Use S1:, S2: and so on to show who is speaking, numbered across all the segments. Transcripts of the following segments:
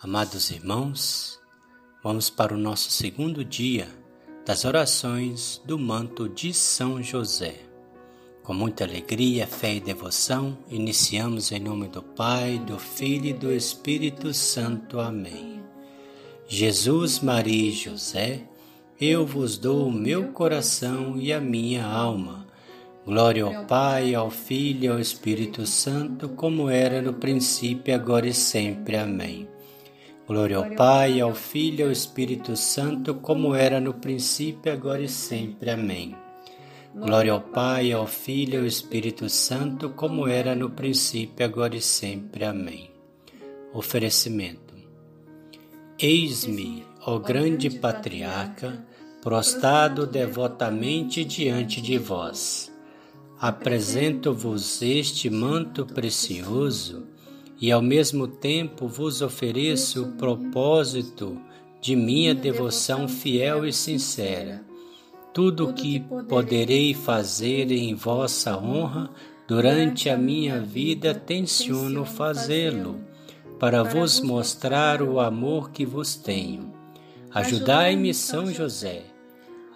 S1: Amados irmãos, vamos para o nosso segundo dia das orações do manto de São José. Com muita alegria, fé e devoção, iniciamos em nome do Pai, do Filho e do Espírito Santo. Amém. Jesus, Maria e José, eu vos dou o meu coração e a minha alma. Glória ao Pai, ao Filho e ao Espírito Santo, como era no princípio, agora e sempre. Amém. Glória ao Pai, ao Filho e ao Espírito Santo, como era no princípio, agora e sempre. Amém. Glória ao Pai, ao Filho e ao Espírito Santo, como era no princípio, agora e sempre. Amém. Oferecimento. Eis-me, ó grande patriarca, prostrado devotamente diante de vós. Apresento-vos este manto precioso e ao mesmo tempo vos ofereço o propósito de minha devoção fiel e sincera. Tudo o que poderei fazer em vossa honra durante a minha vida, tenciono fazê-lo, para vos mostrar o amor que vos tenho. Ajudai-me, São José.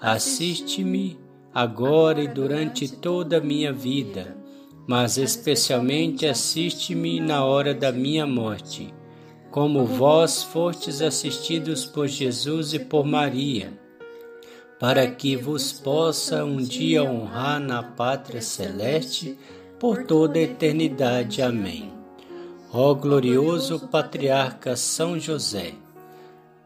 S1: Assiste-me agora e durante toda a minha vida mas especialmente assiste-me na hora da minha morte, como vós fostes assistidos por Jesus e por Maria, para que vos possa um dia honrar na pátria celeste por toda a eternidade. Amém. Ó glorioso patriarca São José,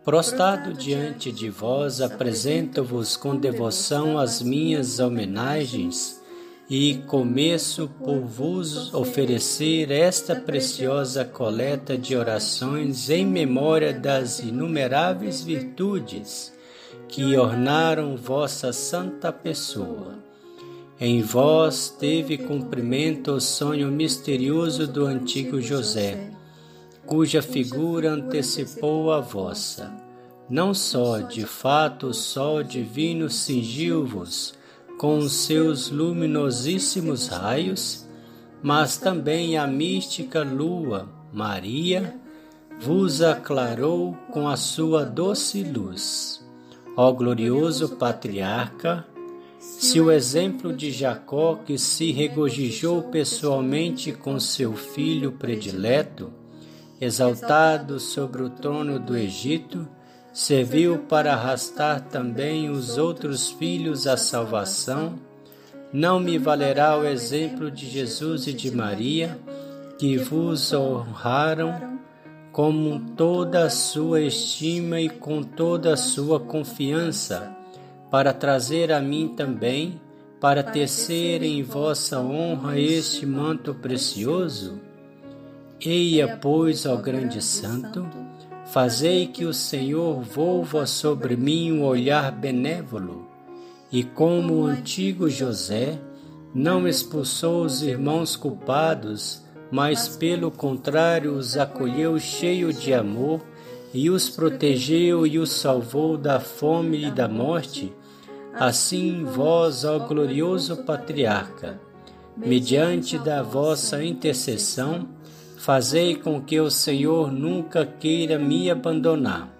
S1: prostrado diante de vós, apresento-vos com devoção as minhas homenagens e começo por vos oferecer esta preciosa coleta de orações em memória das inumeráveis virtudes que ornaram vossa santa pessoa. Em vós teve cumprimento o sonho misterioso do antigo José, cuja figura antecipou a vossa. Não só, de fato, o sol divino cingiu-vos, com seus luminosíssimos raios, mas também a mística lua, Maria, vos aclarou com a sua doce luz. Ó glorioso patriarca, se o exemplo de Jacó, que se regozijou pessoalmente com seu filho predileto, exaltado sobre o trono do Egito, serviu para arrastar também os outros filhos à salvação, não me valerá o exemplo de Jesus e de Maria, que vos honraram com toda a sua estima e com toda a sua confiança, para trazer a mim também, para tecer em vossa honra este manto precioso? Eia, pois, ó grande santo, Fazei que o Senhor volva sobre mim um olhar benévolo, e como o antigo José, não expulsou os irmãos culpados, mas pelo contrário os acolheu cheio de amor e os protegeu e os salvou da fome e da morte, assim vós, ó glorioso patriarca, mediante da vossa intercessão, Fazei com que o Senhor nunca queira me abandonar.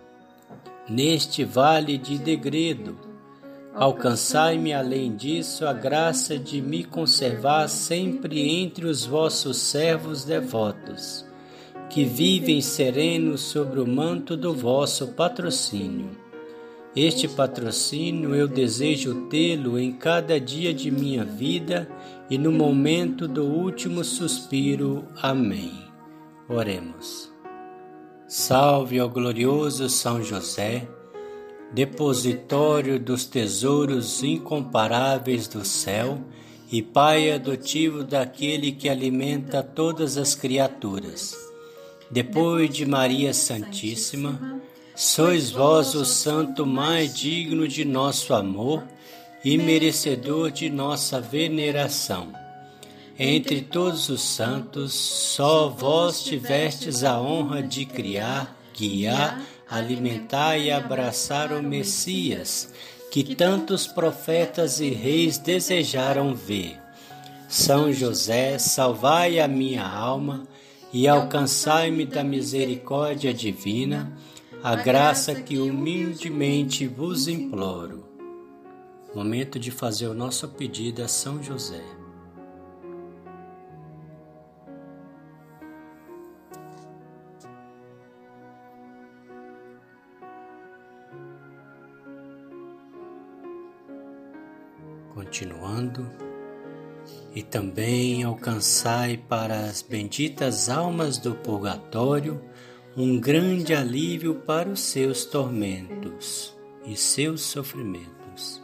S1: Neste vale de degredo, alcançai-me além disso a graça de me conservar sempre entre os vossos servos devotos, que vivem serenos sobre o manto do vosso patrocínio. Este patrocínio eu desejo tê-lo em cada dia de minha vida e no momento do último suspiro. Amém. Oremos. Salve ao glorioso São José, depositório dos tesouros incomparáveis do céu e Pai adotivo daquele que alimenta todas as criaturas. Depois de Maria Santíssima, sois vós o santo mais digno de nosso amor e merecedor de nossa veneração entre todos os santos, só vós tivestes a honra de criar, guiar, alimentar e abraçar o Messias, que tantos profetas e reis desejaram ver. São José, salvai a minha alma e alcançai-me da misericórdia divina a graça que humildemente vos imploro. Momento de fazer o nosso pedido a São José. Continuando, e também alcançai para as benditas almas do purgatório um grande alívio para os seus tormentos e seus sofrimentos.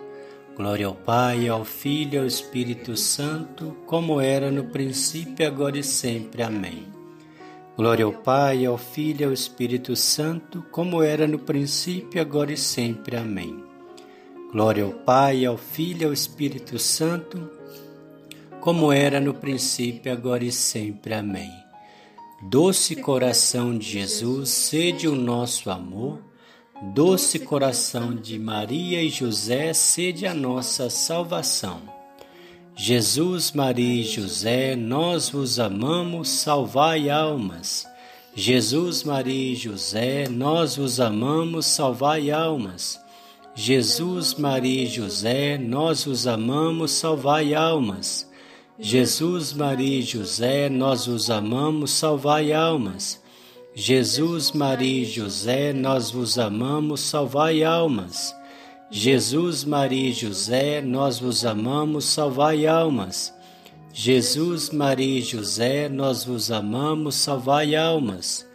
S1: Glória ao Pai, ao Filho e ao Espírito Santo, como era no princípio, agora e sempre. Amém. Glória ao Pai, ao Filho e ao Espírito Santo, como era no princípio, agora e sempre. Amém. Glória ao Pai, ao Filho e ao Espírito Santo, como era no princípio, agora e sempre. Amém. Doce coração de Jesus, sede o nosso amor. Doce coração de Maria e José, sede a nossa salvação. Jesus, Maria e José, nós vos amamos, salvai almas. Jesus, Maria e José, nós vos amamos, salvai almas. Jesus, Maria e José, nós vos amamos, salvai almas. Jesus, Maria e José, nós os amamos, salvai almas. Jesus, Maria e José, nós vos amamos, salvai almas. Jesus, Maria e José, nós vos amamos, salvai almas. Jesus, Maria e José, nós vos amamos, salvai almas.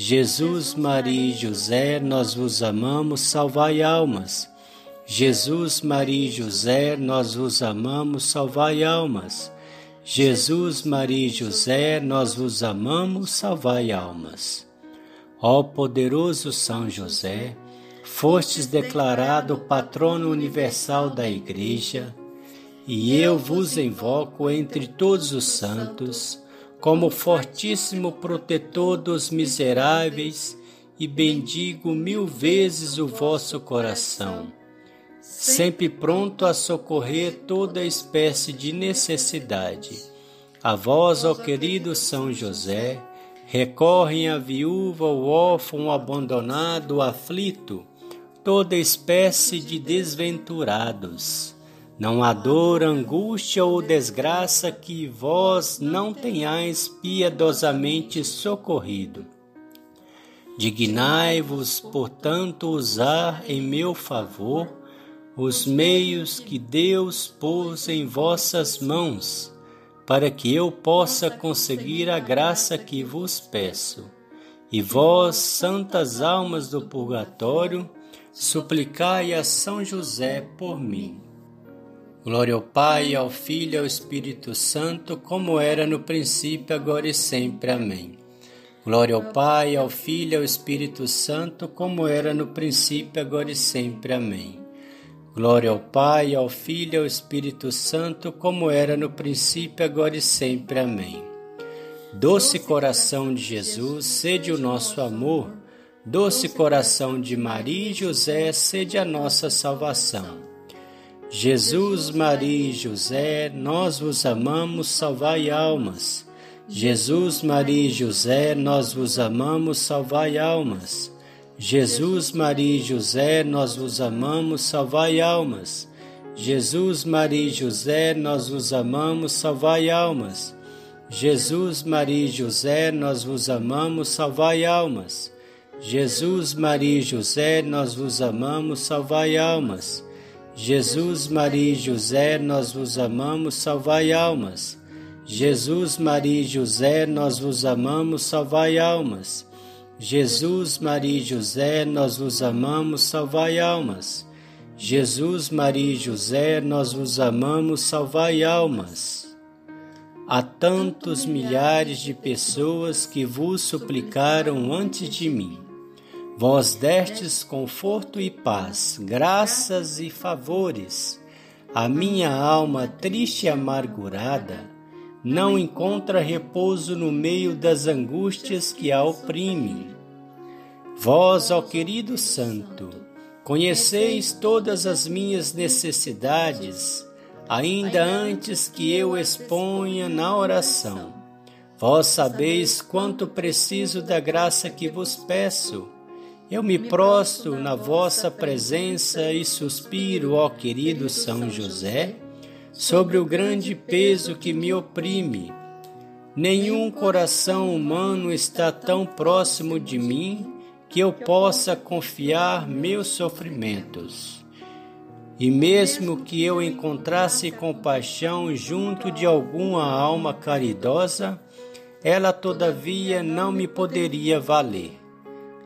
S1: Jesus, Maria e José, nós vos amamos, salvai almas. Jesus, Maria e José, nós vos amamos, salvai almas. Jesus, Maria e José, nós vos amamos, salvai almas. Ó poderoso São José, fostes declarado patrono universal da Igreja, e eu vos invoco entre todos os santos, como fortíssimo protetor dos miseráveis, e bendigo mil vezes o vosso coração sempre pronto a socorrer toda espécie de necessidade. A vós, ó querido São José, recorrem a viúva, o órfão, o abandonado, o aflito, toda espécie de desventurados. Não há dor, angústia ou desgraça que vós não tenhais piedosamente socorrido. Dignai-vos, portanto, usar em meu favor os meios que Deus pôs em vossas mãos, para que eu possa conseguir a graça que vos peço. E vós, santas almas do purgatório, suplicai a São José por mim. Glória ao Pai, ao Filho e ao Espírito Santo, como era no princípio, agora e sempre. Amém. Glória ao Pai, ao Filho e ao Espírito Santo, como era no princípio, agora e sempre. Amém. Glória ao Pai, ao Filho e ao Espírito Santo, como era no princípio, agora e sempre. Amém. Doce coração de Jesus, sede o nosso amor. Doce coração de Maria e José, sede a nossa salvação. Jesus, Maria e José, nós vos amamos, salvai almas. Jesus, Maria e José, nós vos amamos, salvai almas. Jesus, Maria e José, nós vos amamos, salvai almas. Jesus, Maria e José, nós vos amamos, salvai almas. Jesus, Maria e José, nós vos amamos, salvai almas. Jesus, Maria e José, nós vos amamos, salvai almas. Jesus, Maria e José, nós vos amamos, salvai almas. Jesus, Maria e José, nós vos amamos, salvai almas. Jesus, Maria e José, nós vos amamos, salvai almas. Jesus, Maria e José, nós vos amamos, salvai almas. Há tantos milhares de pessoas que vos suplicaram antes de mim. Vós destes conforto e paz, graças e favores. A minha alma triste e amargurada não encontra repouso no meio das angústias que a oprimem. Vós, ó querido Santo, conheceis todas as minhas necessidades, ainda antes que eu exponha na oração. Vós sabeis quanto preciso da graça que vos peço. Eu me prostro na vossa presença e suspiro, ó querido São José, sobre o grande peso que me oprime. Nenhum coração humano está tão próximo de mim que eu possa confiar meus sofrimentos. E mesmo que eu encontrasse compaixão junto de alguma alma caridosa, ela todavia não me poderia valer.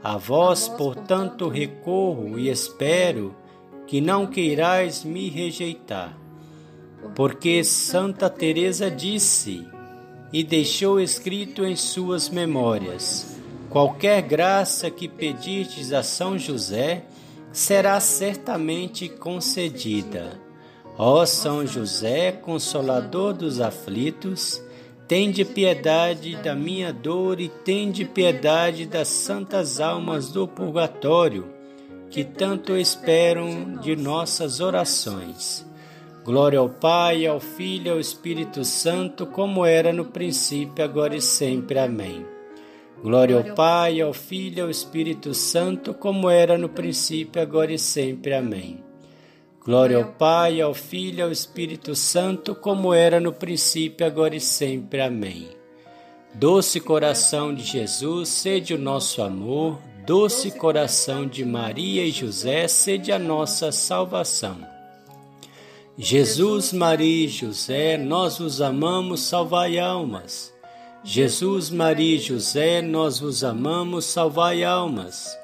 S1: A vós, portanto, recorro e espero que não queirais me rejeitar. Porque Santa Teresa disse e deixou escrito em suas memórias: qualquer graça que pedirdes a São José será certamente concedida. Ó São José, consolador dos aflitos, Tende piedade da minha dor e tende piedade das santas almas do purgatório, que tanto esperam de nossas orações. Glória ao Pai, ao Filho e ao Espírito Santo, como era no princípio, agora e sempre. Amém. Glória ao Pai, ao Filho e ao Espírito Santo, como era no princípio, agora e sempre. Amém. Glória ao Pai, ao Filho e ao Espírito Santo, como era no princípio, agora e sempre. Amém. Doce coração de Jesus, sede o nosso amor. Doce coração de Maria e José, sede a nossa salvação. Jesus, Maria e José, nós vos amamos, salvai almas. Jesus, Maria e José, nós vos amamos, salvai almas.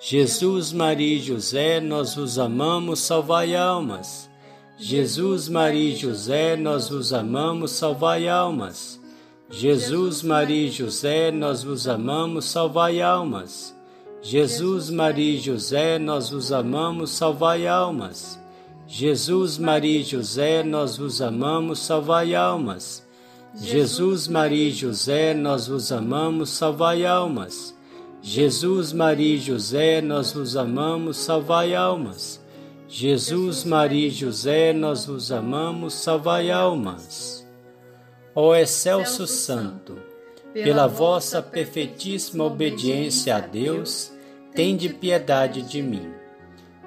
S1: Jesus, Maria e José, nós vos amamos, salvai almas. Jesus, Maria e José, nós vos amamos, salvai almas. Jesus, Maria e José, nós vos amamos, salvai almas. Jesus, Maria e José, nós vos amamos, salvai almas. Jesus, Maria e José, nós vos amamos, salvai almas. Jesus, Maria e José, nós vos amamos, salvai almas. Jesus, Maria e José, nós vos amamos, salvai almas. Jesus, Maria e José, nós vos amamos, salvai almas. Ó excelso Santo, pela vossa perfeitíssima obediência a Deus, tende piedade de mim.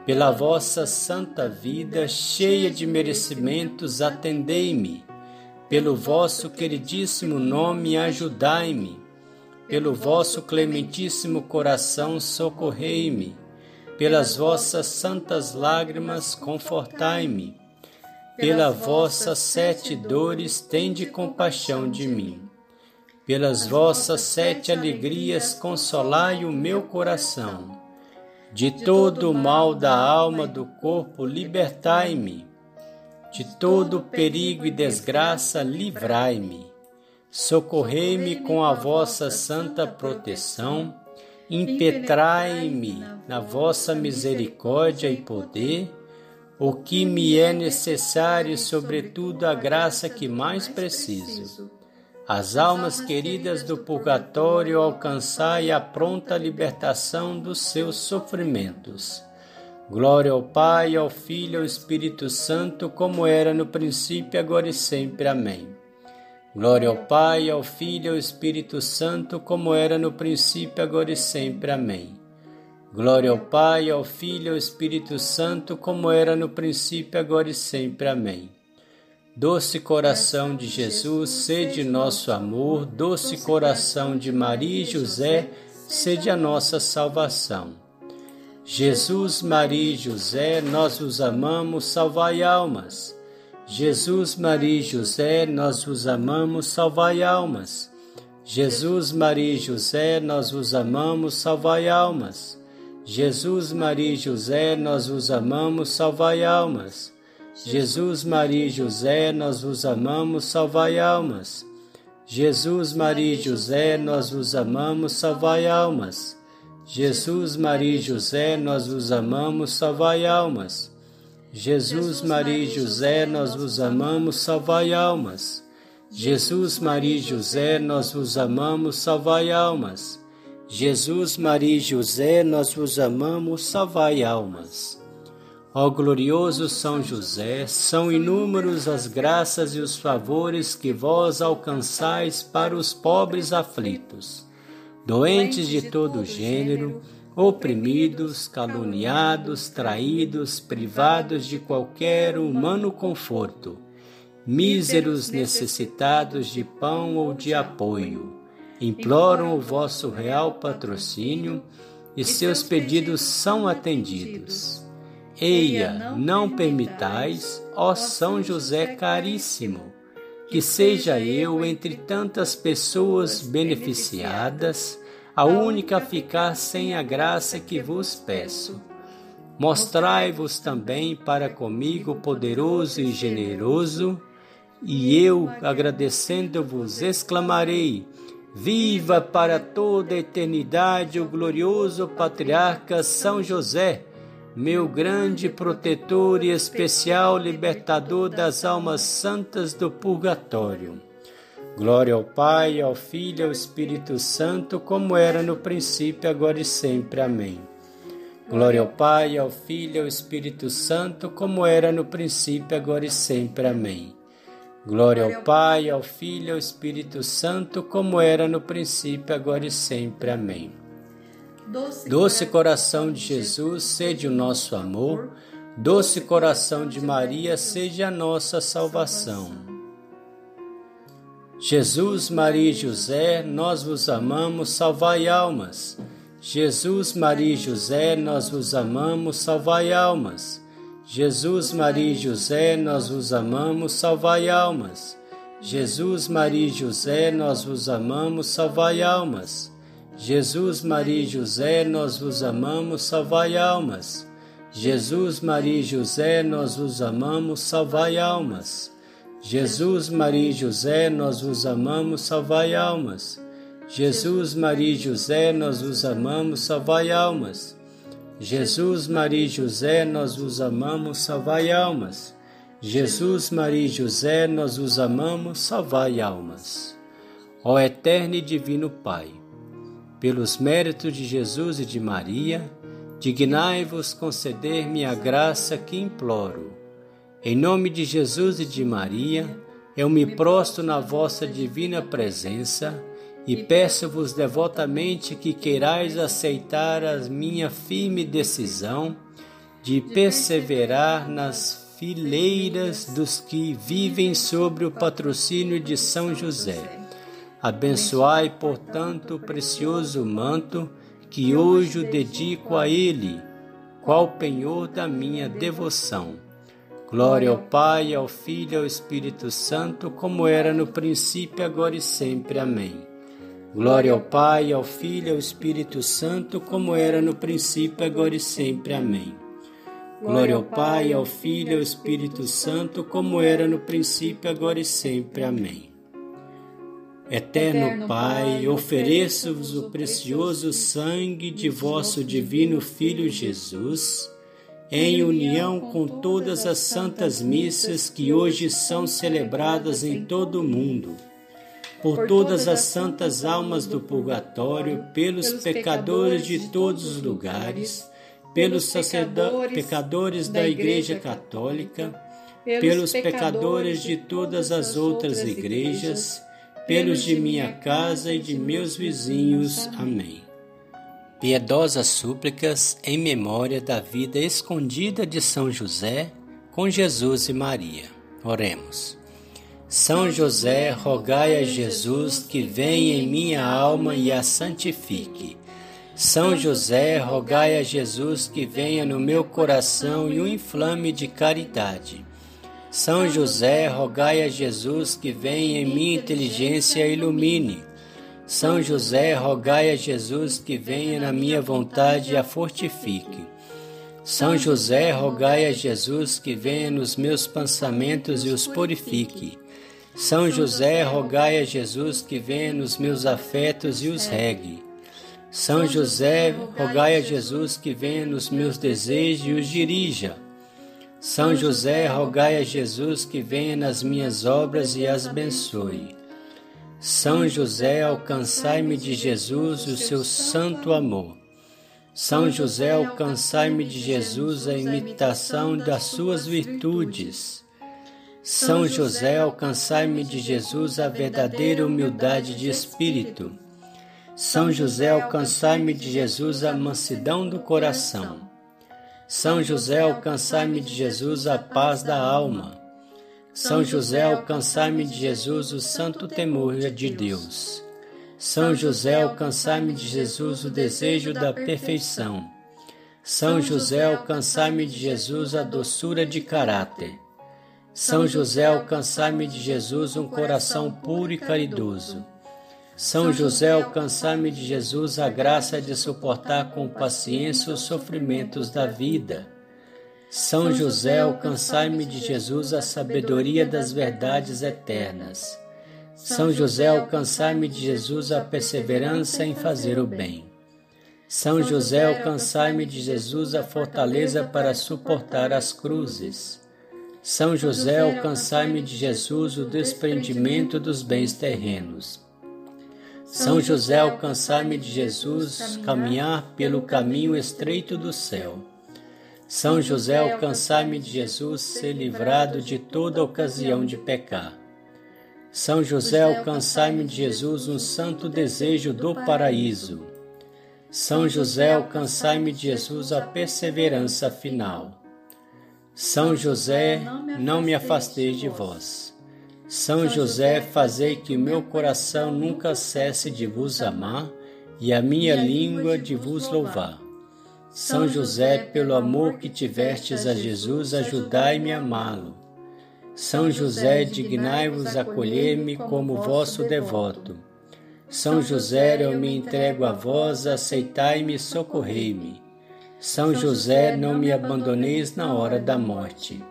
S1: Pela vossa santa vida, cheia de merecimentos, atendei-me. Pelo vosso queridíssimo nome, ajudai-me pelo vosso clementíssimo coração, socorrei-me. Pelas vossas santas lágrimas, confortai-me. Pela vossas sete dores, tende compaixão de mim. Pelas vossas sete alegrias, consolai o meu coração. De todo o mal da alma, do corpo, libertai-me. De todo perigo e desgraça, livrai-me Socorrei-me com a vossa santa proteção, impetrai-me na vossa misericórdia e poder, o que me é necessário, sobretudo a graça que mais preciso. As almas queridas do purgatório alcançai a pronta libertação dos seus sofrimentos. Glória ao Pai, ao Filho e ao Espírito Santo, como era no princípio, agora e sempre. Amém. Glória ao Pai, ao Filho e ao Espírito Santo, como era no princípio, agora e sempre. Amém. Glória ao Pai, ao Filho e ao Espírito Santo, como era no princípio, agora e sempre. Amém. Doce coração de Jesus, sede nosso amor, doce coração de Maria e José, sede a nossa salvação. Jesus, Maria e José, nós os amamos, salvai almas. Jesus, Maria e José, nós vos amamos, salvai almas. Jesus, Maria e José, nós vos amamos, salvai almas. Jesus, Maria e José, nós vos amamos, salvai almas. Jesus, Maria e José, nós vos amamos, salvai almas. Jesus, Maria e José, nós vos amamos, salvai almas. Jesus, Maria e José, nós vos amamos, salvai almas. Jesus, Maria e José, nós vos amamos, salvai almas. Jesus, Maria e José, nós vos amamos, salvai almas. Jesus, Maria e José, nós vos amamos, salvai almas. Ó glorioso São José, são inúmeros as graças e os favores que vós alcançais para os pobres aflitos, doentes de todo gênero, oprimidos, caluniados, traídos, privados de qualquer humano conforto, míseros necessitados de pão ou de apoio. Imploram o vosso real patrocínio e seus pedidos são atendidos. Eia, não permitais, ó São José caríssimo, que seja eu entre tantas pessoas beneficiadas, a única ficar sem a graça que vos peço. Mostrai-vos também para comigo poderoso e generoso, e eu, agradecendo-vos, exclamarei: Viva para toda a eternidade o glorioso patriarca São José! meu grande protetor e especial libertador das almas santas do purgatório. Glória ao Pai, ao Filho e ao Espírito Santo, como era no princípio, agora e sempre. Amém. Glória ao Pai, ao Filho e ao Espírito Santo, como era no princípio, agora e sempre. Amém. Glória ao Pai, ao Filho e ao Espírito Santo, como era no princípio, agora e sempre. Amém. Doce, coração de Jesus, sede o nosso amor. Doce coração de Maria, seja a nossa salvação. Jesus, Maria e José, nós vos amamos, salvai almas. Jesus, Maria e José, nós vos amamos, salvai almas. Jesus, Maria e José, nós vos amamos, salvai almas. Jesus, Maria e José, nós vos amamos, salvai almas. Jesus, Maria e José, nós vos amamos, salvai almas. Jesus, Maria e José, nós vos amamos, salvai almas. Jesus, Maria e José, nós vos amamos, salvai almas. Jesus, Maria e José, nós vos amamos, salvai almas. Jesus, Maria e José, nós vos amamos, salvai almas. Jesus, Maria e José, nós vos amamos, salvai almas. Ó eterno e divino Pai, pelos méritos de Jesus e de Maria, dignai-vos conceder-me a graça que imploro. Em nome de Jesus e de Maria, eu me prostro na vossa divina presença e peço-vos devotamente que queirais aceitar a minha firme decisão de perseverar nas fileiras dos que vivem sobre o patrocínio de São José Abençoai, portanto, o precioso manto que hoje o dedico a Ele, qual penhor da minha devoção. Glória ao Pai, ao Filho e ao Espírito Santo, como era no princípio, agora e sempre. Amém. Glória ao Pai, ao Filho e ao Espírito Santo, como era no princípio, agora e sempre. Amém. Glória ao Pai, ao Filho e ao Espírito Santo, como era no princípio, agora e sempre. Amém. Eterno Pai, ofereço-vos o precioso sangue de vosso divino Filho Jesus, em união com todas as santas missas que hoje são celebradas em todo o mundo, por todas as santas almas do purgatório, pelos pecadores de todos os lugares, pelos sacerdotes pecadores da Igreja Católica, pelos pecadores de todas as outras igrejas, pelos de minha casa e de meus vizinhos. Amém. Piedosas súplicas em memória da vida escondida de São José com Jesus e Maria. Oremos. São José, rogai a Jesus que venha em minha alma e a santifique. São José, rogai a Jesus que venha no meu coração e o inflame de caridade. São José, rogai a Jesus que venha em minha inteligência e ilumine. São José, rogai a Jesus que venha na minha vontade e a fortifique. São José, rogai a Jesus que venha nos meus pensamentos e os purifique. São José, rogai a Jesus que venha nos meus afetos e os regue. São José, rogai a Jesus que venha nos meus desejos e os dirija. São José, rogai a Jesus que venha nas minhas obras e as abençoe. São José, alcançai-me de Jesus o seu santo amor. São José, alcançai-me de Jesus a imitação das suas virtudes. São José, alcançai-me de Jesus a verdadeira humildade de espírito. São José, alcançai-me de Jesus a mansidão do coração. São José, alcançai-me de Jesus a paz da alma. São José, alcançai-me de Jesus o santo temor de Deus. São José, alcançai-me de Jesus o desejo da perfeição. São José, alcançai-me de Jesus a doçura de caráter. São José, alcançai-me de Jesus um coração puro e caridoso. São José, alcançai-me de Jesus a graça de suportar com paciência os sofrimentos da vida. São José, alcançai-me de Jesus a sabedoria das verdades eternas. São José, alcançai-me de Jesus a perseverança em fazer o bem. São José, alcançai-me de Jesus a fortaleza para suportar as cruzes. São José, alcançai-me de Jesus o desprendimento dos bens terrenos. São José, alcançai-me de Jesus, caminhar pelo caminho estreito do céu. São José, alcançai-me de Jesus, ser livrado de toda ocasião de pecar. São José, alcançai-me de Jesus um santo desejo do paraíso. São José, alcançai-me de Jesus a perseverança final. São José, não me afasteis de vós. São José, fazei que o meu coração nunca cesse de vos amar e a minha língua de vos louvar. São José, pelo amor que tivestes a Jesus, ajudai-me a amá-lo. São José, dignai-vos acolher-me como vosso devoto. São José, eu me entrego a vós, aceitai-me e socorrei-me. São José, não me abandoneis na hora da morte.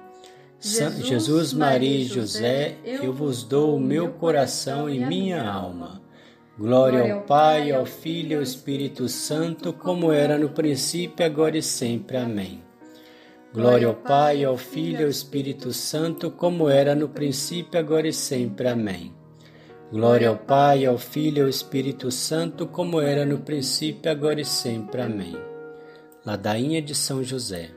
S1: Jesus, Jesus, Maria e José, eu vos dou o meu coração e minha alma. Glória ao Pai, ao Filho e ao Espírito Santo, como era no princípio, agora e sempre. Amém. Glória ao Pai, ao Filho e ao Espírito Santo, como era no princípio, agora e sempre. Amém. Glória ao Pai, ao Filho e ao Espírito Santo, como era no princípio, agora e sempre. Amém. Ladainha de São José.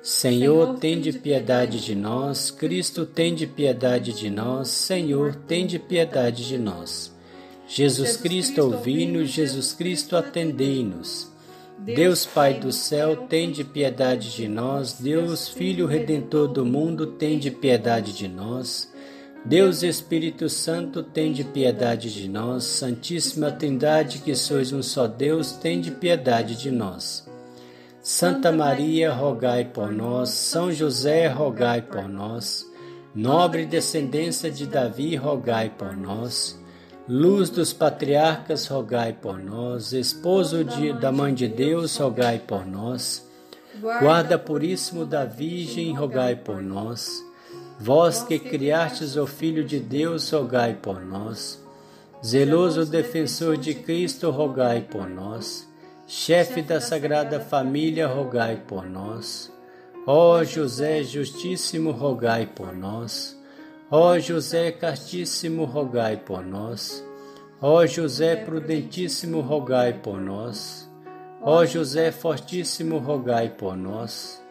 S1: Senhor, tende piedade de nós. Cristo, tende piedade de nós. Senhor, tende piedade de nós. Jesus Cristo, ouvi-nos. Jesus Cristo, atendei-nos. Deus Pai do céu, tende piedade de nós. Deus Filho Redentor do mundo, tende piedade de nós. Deus Espírito Santo, tende piedade de nós. Santíssima Trindade, que sois um só Deus, tende piedade de nós. Santa Maria, rogai por nós. São José, rogai por nós. Nobre descendência de Davi, rogai por nós. Luz dos patriarcas, rogai por nós. Esposo de, da Mãe de Deus, rogai por nós. Guarda puríssimo da Virgem, rogai por nós. Vós que criastes o Filho de Deus, rogai por nós. Zeloso defensor de Cristo, rogai por nós chefe da Sagrada Família, rogai por nós. Ó José Justíssimo, rogai por nós. Ó José Castíssimo, rogai por nós. Ó José Prudentíssimo, rogai por nós. Ó José Fortíssimo, rogai por nós.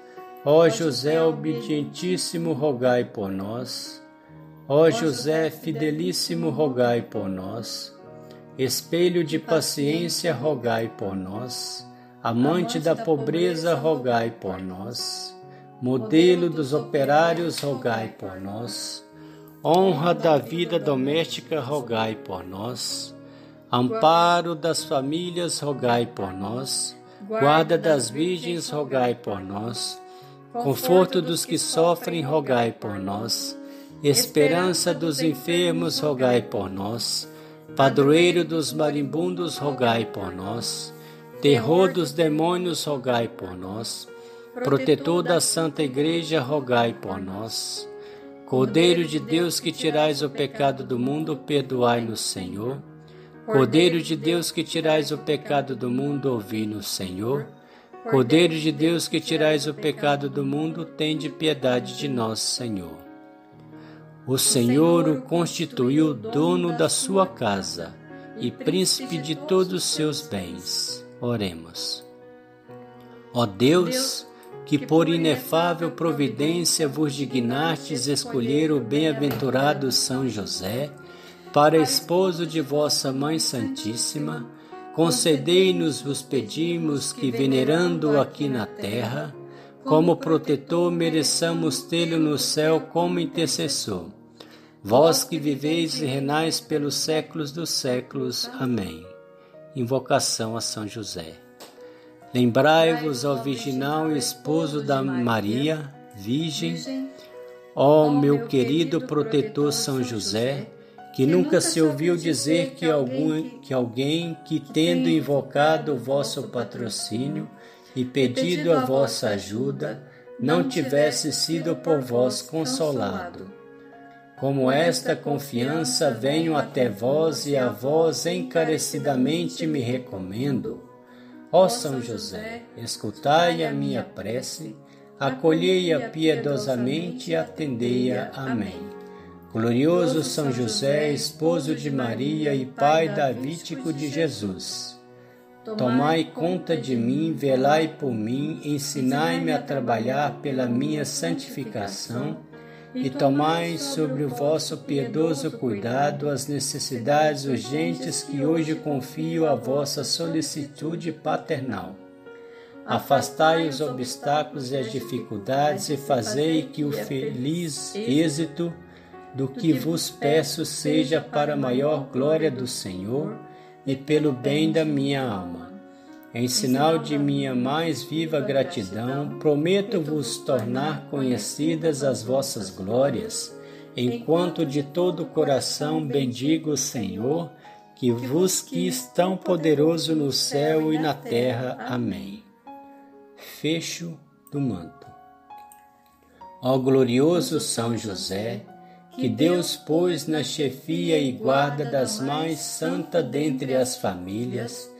S1: Ó José Obedientíssimo, rogai por nós. Ó José Fidelíssimo, rogai por nós. Espelho de paciência, rogai por nós. Amante da pobreza, rogai por nós. Modelo dos operários, rogai por nós. Honra da vida doméstica, rogai por nós. Amparo das famílias, rogai por nós. Guarda das virgens, rogai por nós. Conforto dos que sofrem, rogai por nós. Esperança dos enfermos, rogai por nós. Padroeiro dos marimbundos, rogai por nós. Terror dos demônios, rogai por nós. Protetor da Santa Igreja, rogai por nós. Cordeiro de Deus que tirais o pecado do mundo, perdoai-nos, Senhor. Cordeiro de Deus que tirais o pecado do mundo, ouvi-nos, Senhor. Cordeiro de Deus que tirais o pecado do mundo, tende piedade de nós, Senhor. O Senhor o constituiu dono da sua casa e príncipe de todos os seus bens. Oremos. Ó Deus, que por inefável providência vos dignastes escolher o bem-aventurado São José para esposo de vossa Mãe Santíssima, concedei-nos, vos pedimos, que venerando aqui na terra, como protetor, mereçamos tê-lo no céu como intercessor. Vós que viveis e renais pelos séculos dos séculos. Amém. Invocação a São José. Lembrai-vos, ó virginal esposo da Maria, Virgem, ó meu querido protetor São José, que nunca se ouviu dizer que, algum, que alguém que, tendo invocado o vosso patrocínio e pedido a vossa ajuda, não tivesse sido por vós consolado. Como esta confiança venho até vós e a vós encarecidamente me recomendo. Ó São José, escutai a minha prece, acolhei-a piedosamente e atendei-a. Amém. Glorioso São José, esposo de Maria e pai davítico de Jesus, tomai conta de mim, velai por mim, ensinai-me a trabalhar pela minha santificação e tomai sobre o vosso piedoso cuidado as necessidades urgentes que hoje confio à vossa solicitude paternal. Afastai os obstáculos e as dificuldades e fazei que o feliz êxito do que vos peço seja para a maior glória do Senhor e pelo bem da minha alma. Em sinal de minha mais viva gratidão, prometo-vos tornar conhecidas as vossas glórias, enquanto de todo o coração bendigo o Senhor, que vos quis tão poderoso no céu e na terra. Amém. Fecho do manto. Ó glorioso São José, que Deus pôs na chefia e guarda das mais santa dentre as famílias,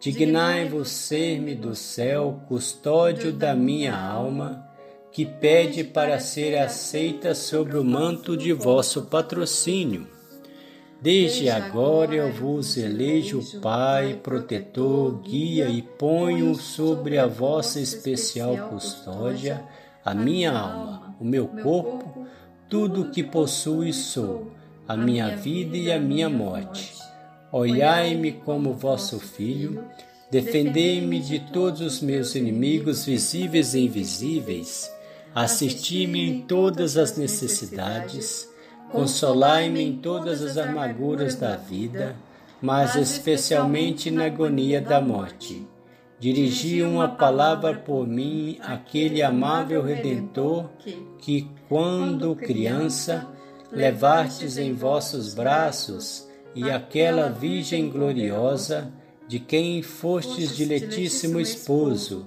S1: dignai-vos ser-me do céu custódio da minha alma, que pede para ser aceita sobre o manto de vosso patrocínio. Desde agora eu vos elejo Pai, protetor, guia e ponho sobre a vossa especial custódia a minha alma, o meu corpo, tudo o que possuo e sou, a minha vida e a minha morte. Olhai-me como vosso filho, defendei-me de todos os meus inimigos visíveis e invisíveis, assisti-me em todas as necessidades, consolai-me em todas as amarguras da vida, mas especialmente na agonia da morte. Dirigi uma palavra por mim aquele amável Redentor que, quando criança, levastes em vossos braços e aquela Virgem gloriosa de quem fostes diletíssimo esposo,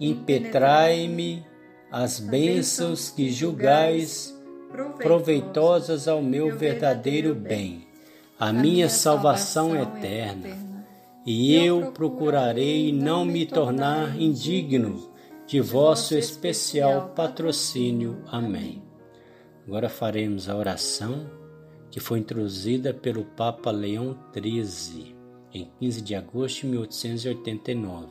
S1: impetrai-me as bênçãos que julgais proveitosas ao meu verdadeiro bem, a minha salvação eterna e eu procurarei não me tornar indigno de vosso especial patrocínio. Amém. Agora faremos a oração que foi introduzida pelo Papa Leão XIII em 15 de agosto de 1889,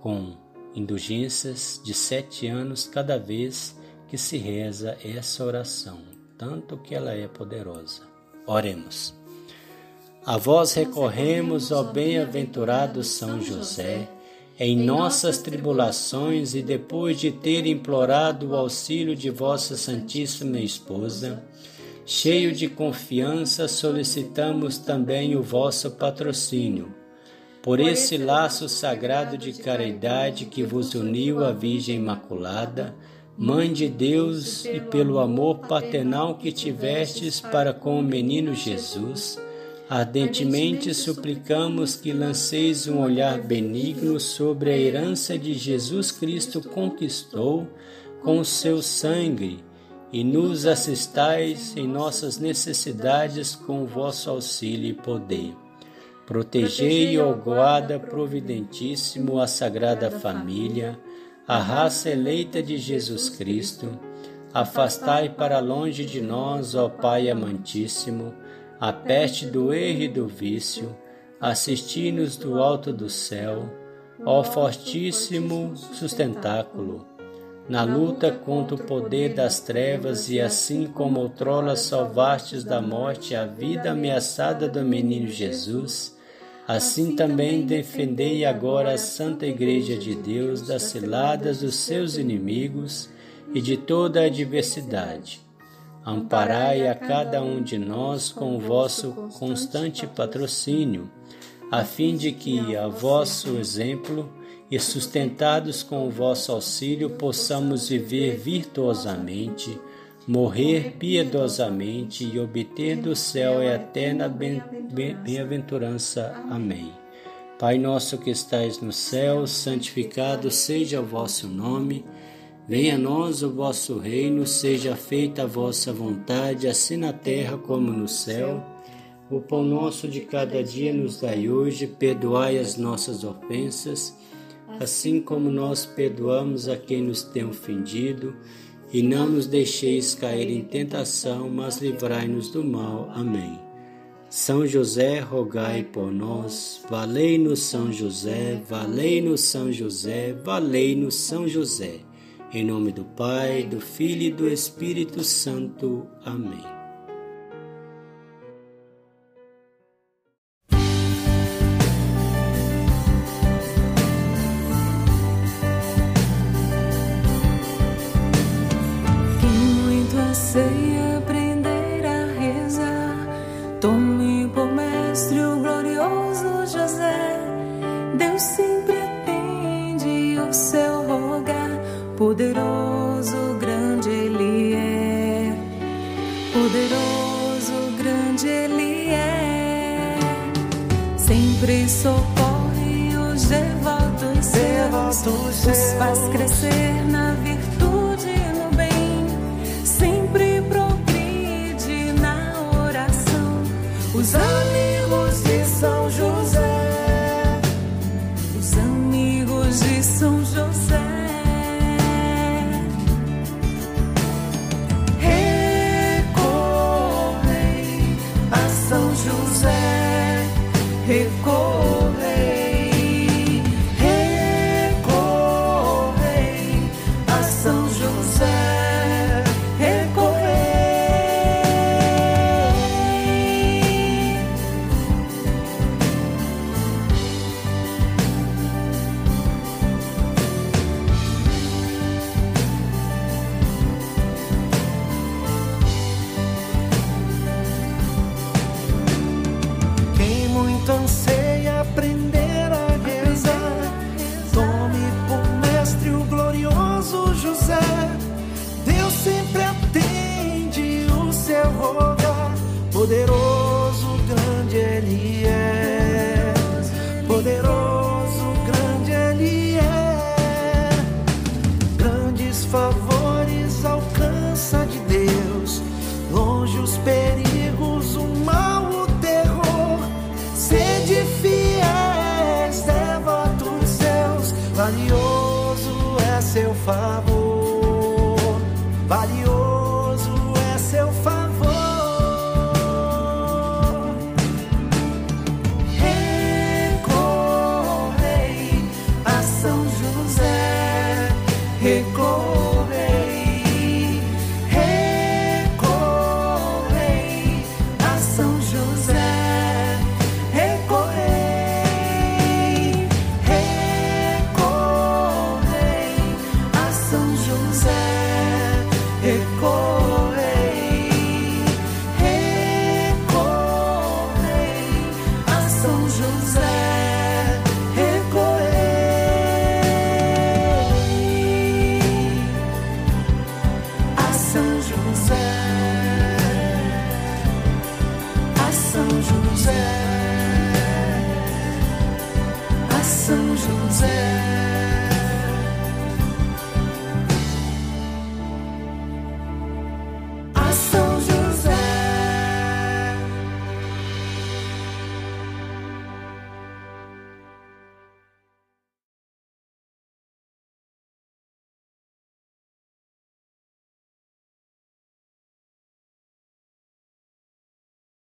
S1: com indulgências de sete anos cada vez que se reza essa oração, tanto que ela é poderosa. Oremos. A vós recorremos, ó bem-aventurado São José, em nossas tribulações e depois de ter implorado o auxílio de vossa Santíssima Esposa, cheio de confiança, solicitamos também o vosso patrocínio. Por esse laço sagrado de caridade que vos uniu à Virgem Imaculada, Mãe de Deus, e pelo amor paternal que tivestes para com o menino Jesus, Ardentemente suplicamos que lanceis um olhar benigno sobre a herança de Jesus Cristo conquistou com o seu sangue e nos assistais em nossas necessidades com o vosso auxílio e poder. Protegei, ó guarda providentíssimo, a Sagrada Família, a raça eleita de Jesus Cristo. Afastai para longe de nós, ó Pai amantíssimo, a peste do erro e do vício, assisti-nos do alto do céu, ó fortíssimo sustentáculo, na luta contra o poder das trevas, e assim como outrora salvastes da morte a vida ameaçada do menino Jesus, assim também defendei agora a Santa Igreja de Deus das ciladas dos seus inimigos e de toda a adversidade. Amparai a cada um de nós com o vosso constante patrocínio, a fim de que, a vosso exemplo, e sustentados com o vosso auxílio, possamos viver virtuosamente, morrer piedosamente e obter do céu a eterna bem-aventurança. Amém. Pai nosso que estais no céu, santificado seja o vosso nome. Venha a nós o vosso reino, seja feita a vossa vontade, assim na terra como no céu. O pão nosso de cada dia nos dai hoje, perdoai as nossas ofensas assim como nós perdoamos a quem nos tem ofendido, e não nos deixeis cair em tentação, mas livrai-nos do mal. Amém. São José, rogai por nós. Valei-nos São José, valei-nos São José, valei-nos São José. Em nome do Pai, do Filho e do Espírito Santo. Amém.
S2: Poderoso, grande Ele é. Poderoso, grande Ele é. Sempre socorre os devotos seus, os faz crescer na virtude